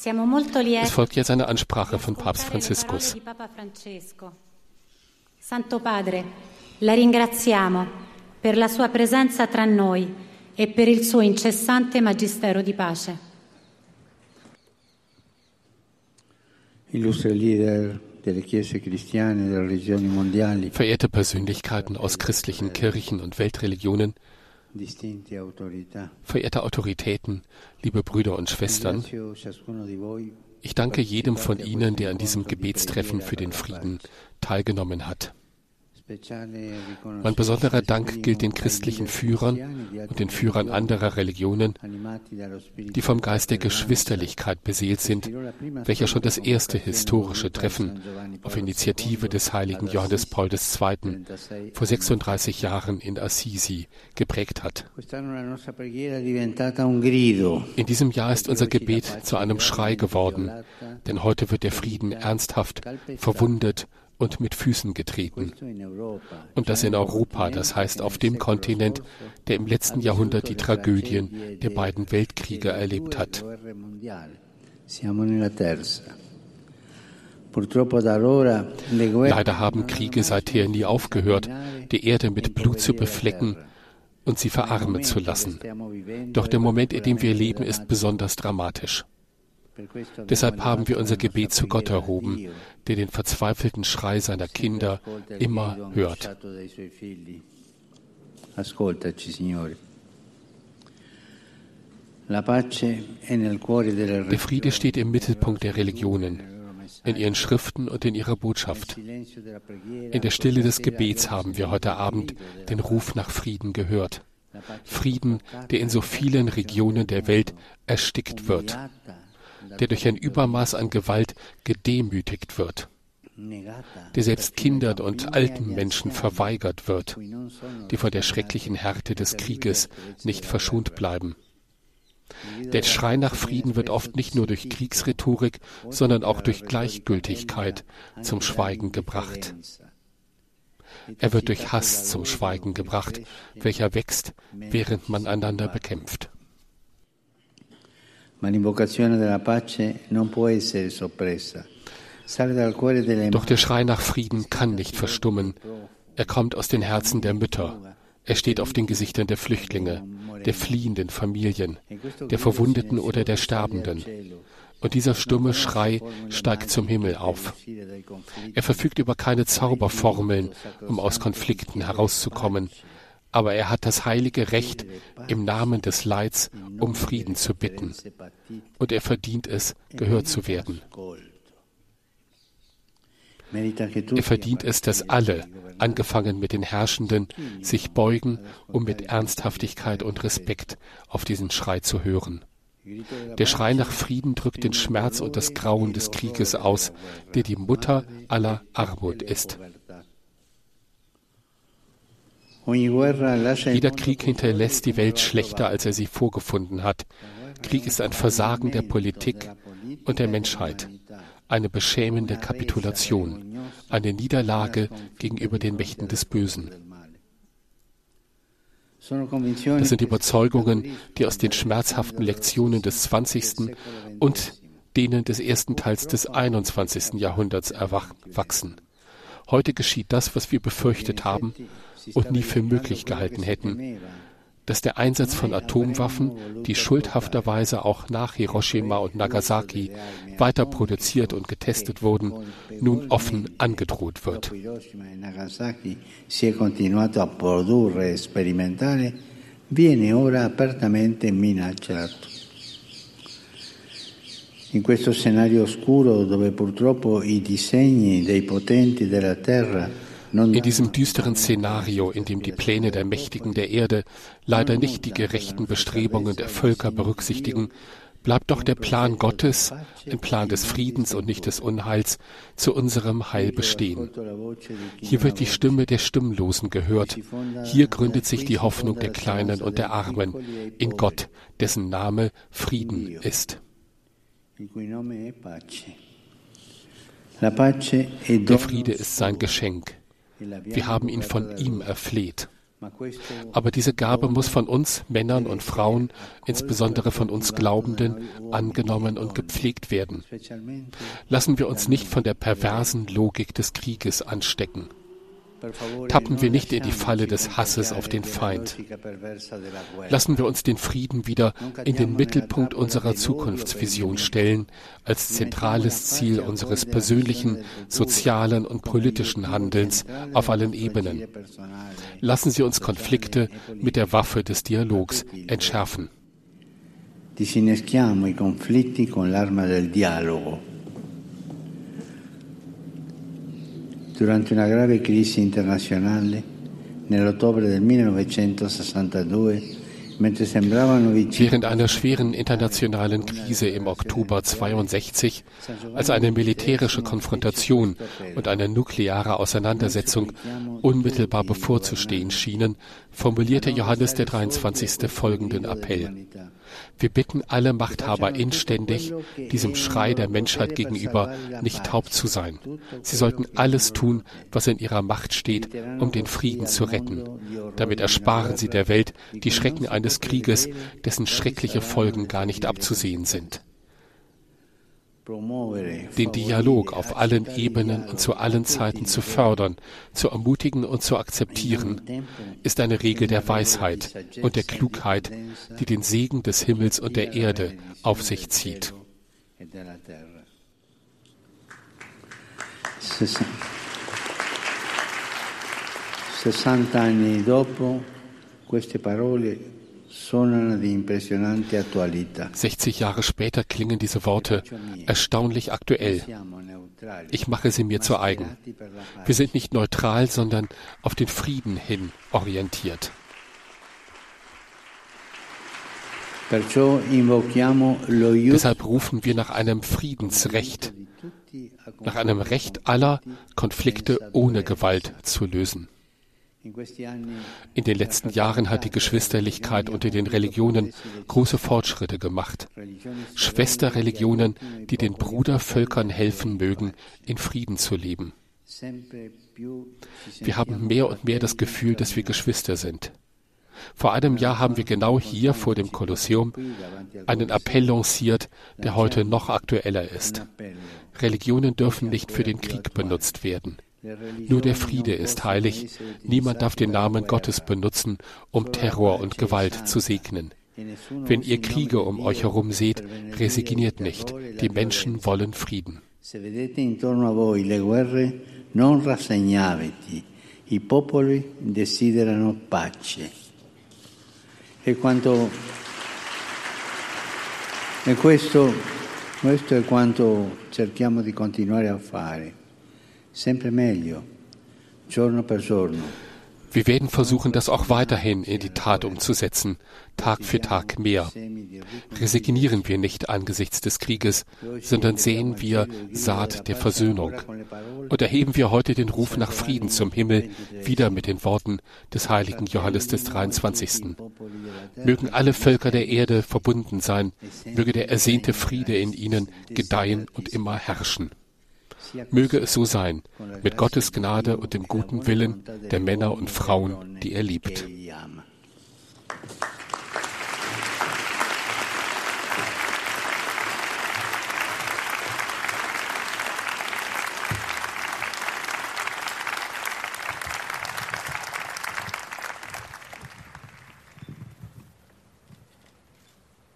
Es folgt jetzt eine Ansprache von Papst Franziskus. Santo Padre, la ringraziamo per la sua presenza tra noi e per il suo incessante magistero di pace. Illustre leader Verehrte Persönlichkeiten aus christlichen Kirchen und Weltreligionen, verehrte Autoritäten, liebe Brüder und Schwestern, ich danke jedem von Ihnen, der an diesem Gebetstreffen für den Frieden teilgenommen hat. Mein besonderer Dank gilt den christlichen Führern und den Führern anderer Religionen, die vom Geist der Geschwisterlichkeit beseelt sind, welcher schon das erste historische Treffen auf Initiative des heiligen Johannes Paul II. vor 36 Jahren in Assisi geprägt hat. In diesem Jahr ist unser Gebet zu einem Schrei geworden, denn heute wird der Frieden ernsthaft verwundet und mit Füßen getreten. Und das in Europa, das heißt auf dem Kontinent, der im letzten Jahrhundert die Tragödien der beiden Weltkriege erlebt hat. Leider haben Kriege seither nie aufgehört, die Erde mit Blut zu beflecken und sie verarmen zu lassen. Doch der Moment, in dem wir leben, ist besonders dramatisch. Deshalb haben wir unser Gebet zu Gott erhoben, der den verzweifelten Schrei seiner Kinder immer hört. Der Friede steht im Mittelpunkt der Religionen, in ihren Schriften und in ihrer Botschaft. In der Stille des Gebets haben wir heute Abend den Ruf nach Frieden gehört. Frieden, der in so vielen Regionen der Welt erstickt wird der durch ein Übermaß an Gewalt gedemütigt wird, der selbst Kindern und alten Menschen verweigert wird, die vor der schrecklichen Härte des Krieges nicht verschont bleiben. Der Schrei nach Frieden wird oft nicht nur durch Kriegsrhetorik, sondern auch durch Gleichgültigkeit zum Schweigen gebracht. Er wird durch Hass zum Schweigen gebracht, welcher wächst, während man einander bekämpft. Doch der Schrei nach Frieden kann nicht verstummen. Er kommt aus den Herzen der Mütter. Er steht auf den Gesichtern der Flüchtlinge, der fliehenden Familien, der Verwundeten oder der Sterbenden. Und dieser stumme Schrei steigt zum Himmel auf. Er verfügt über keine Zauberformeln, um aus Konflikten herauszukommen aber er hat das heilige Recht, im Namen des Leids um Frieden zu bitten. Und er verdient es, gehört zu werden. Er verdient es, dass alle, angefangen mit den Herrschenden, sich beugen, um mit Ernsthaftigkeit und Respekt auf diesen Schrei zu hören. Der Schrei nach Frieden drückt den Schmerz und das Grauen des Krieges aus, der die Mutter aller Armut ist. Jeder Krieg hinterlässt die Welt schlechter, als er sie vorgefunden hat. Krieg ist ein Versagen der Politik und der Menschheit, eine beschämende Kapitulation, eine Niederlage gegenüber den Mächten des Bösen. Das sind Überzeugungen, die aus den schmerzhaften Lektionen des 20. und denen des ersten Teils des 21. Jahrhunderts erwachsen. Heute geschieht das, was wir befürchtet haben und nie für möglich gehalten hätten, dass der Einsatz von Atomwaffen, die schuldhafterweise auch nach Hiroshima und Nagasaki weiter produziert und getestet wurden, nun offen angedroht wird. viene ora apertamente minacciato. In questo scenario oscuro dove purtroppo i disegni dei potenti della Terra in diesem düsteren Szenario, in dem die Pläne der Mächtigen der Erde leider nicht die gerechten Bestrebungen der Völker berücksichtigen, bleibt doch der Plan Gottes, ein Plan des Friedens und nicht des Unheils, zu unserem Heil bestehen. Hier wird die Stimme der Stimmlosen gehört. Hier gründet sich die Hoffnung der Kleinen und der Armen in Gott, dessen Name Frieden ist. Der Friede ist sein Geschenk. Wir haben ihn von ihm erfleht. Aber diese Gabe muss von uns Männern und Frauen, insbesondere von uns Glaubenden, angenommen und gepflegt werden. Lassen wir uns nicht von der perversen Logik des Krieges anstecken. Tappen wir nicht in die Falle des Hasses auf den Feind. Lassen wir uns den Frieden wieder in den Mittelpunkt unserer Zukunftsvision stellen, als zentrales Ziel unseres persönlichen, sozialen und politischen Handelns auf allen Ebenen. Lassen Sie uns Konflikte mit der Waffe des Dialogs entschärfen. Disinneschiamo i conflitti con l'arma del dialogo. Durante una grave crisi internazionale nell'ottobre del 1962 Während einer schweren internationalen Krise im Oktober 62, als eine militärische Konfrontation und eine nukleare Auseinandersetzung unmittelbar bevorzustehen schienen, formulierte Johannes der 23. folgenden Appell. Wir bitten alle Machthaber inständig, diesem Schrei der Menschheit gegenüber nicht taub zu sein. Sie sollten alles tun, was in ihrer Macht steht, um den Frieden zu retten. Damit ersparen sie der Welt die Schrecken eines Krieges, dessen schreckliche Folgen gar nicht abzusehen sind. Den Dialog auf allen Ebenen und zu allen Zeiten zu fördern, zu ermutigen und zu akzeptieren, ist eine Regel der Weisheit und der Klugheit, die den Segen des Himmels und der Erde auf sich zieht. 60 anni dopo, queste parole 60 Jahre später klingen diese Worte erstaunlich aktuell. Ich mache sie mir zu eigen. Wir sind nicht neutral, sondern auf den Frieden hin orientiert. Deshalb rufen wir nach einem Friedensrecht, nach einem Recht aller, Konflikte ohne Gewalt zu lösen. In den letzten Jahren hat die Geschwisterlichkeit unter den Religionen große Fortschritte gemacht. Schwesterreligionen, die den Brudervölkern helfen mögen, in Frieden zu leben. Wir haben mehr und mehr das Gefühl, dass wir Geschwister sind. Vor einem Jahr haben wir genau hier vor dem Kolosseum einen Appell lanciert, der heute noch aktueller ist. Religionen dürfen nicht für den Krieg benutzt werden. Nur der Friede ist heilig. Niemand darf den Namen Gottes benutzen, um Terror und Gewalt zu segnen. Wenn ihr Kriege um euch herum seht, resigniert nicht. Die Menschen wollen Frieden. non rassegnatevi, i popoli desiderano pace. E quanto e questo, questo è quanto cerchiamo di continuare a fare Wir werden versuchen, das auch weiterhin in die Tat umzusetzen, Tag für Tag mehr. Resignieren wir nicht angesichts des Krieges, sondern sehen wir Saat der Versöhnung. Und erheben wir heute den Ruf nach Frieden zum Himmel wieder mit den Worten des heiligen Johannes des 23. Mögen alle Völker der Erde verbunden sein, möge der ersehnte Friede in ihnen gedeihen und immer herrschen. Möge es so sein, mit Gottes Gnade und dem guten Willen der Männer und Frauen, die er liebt.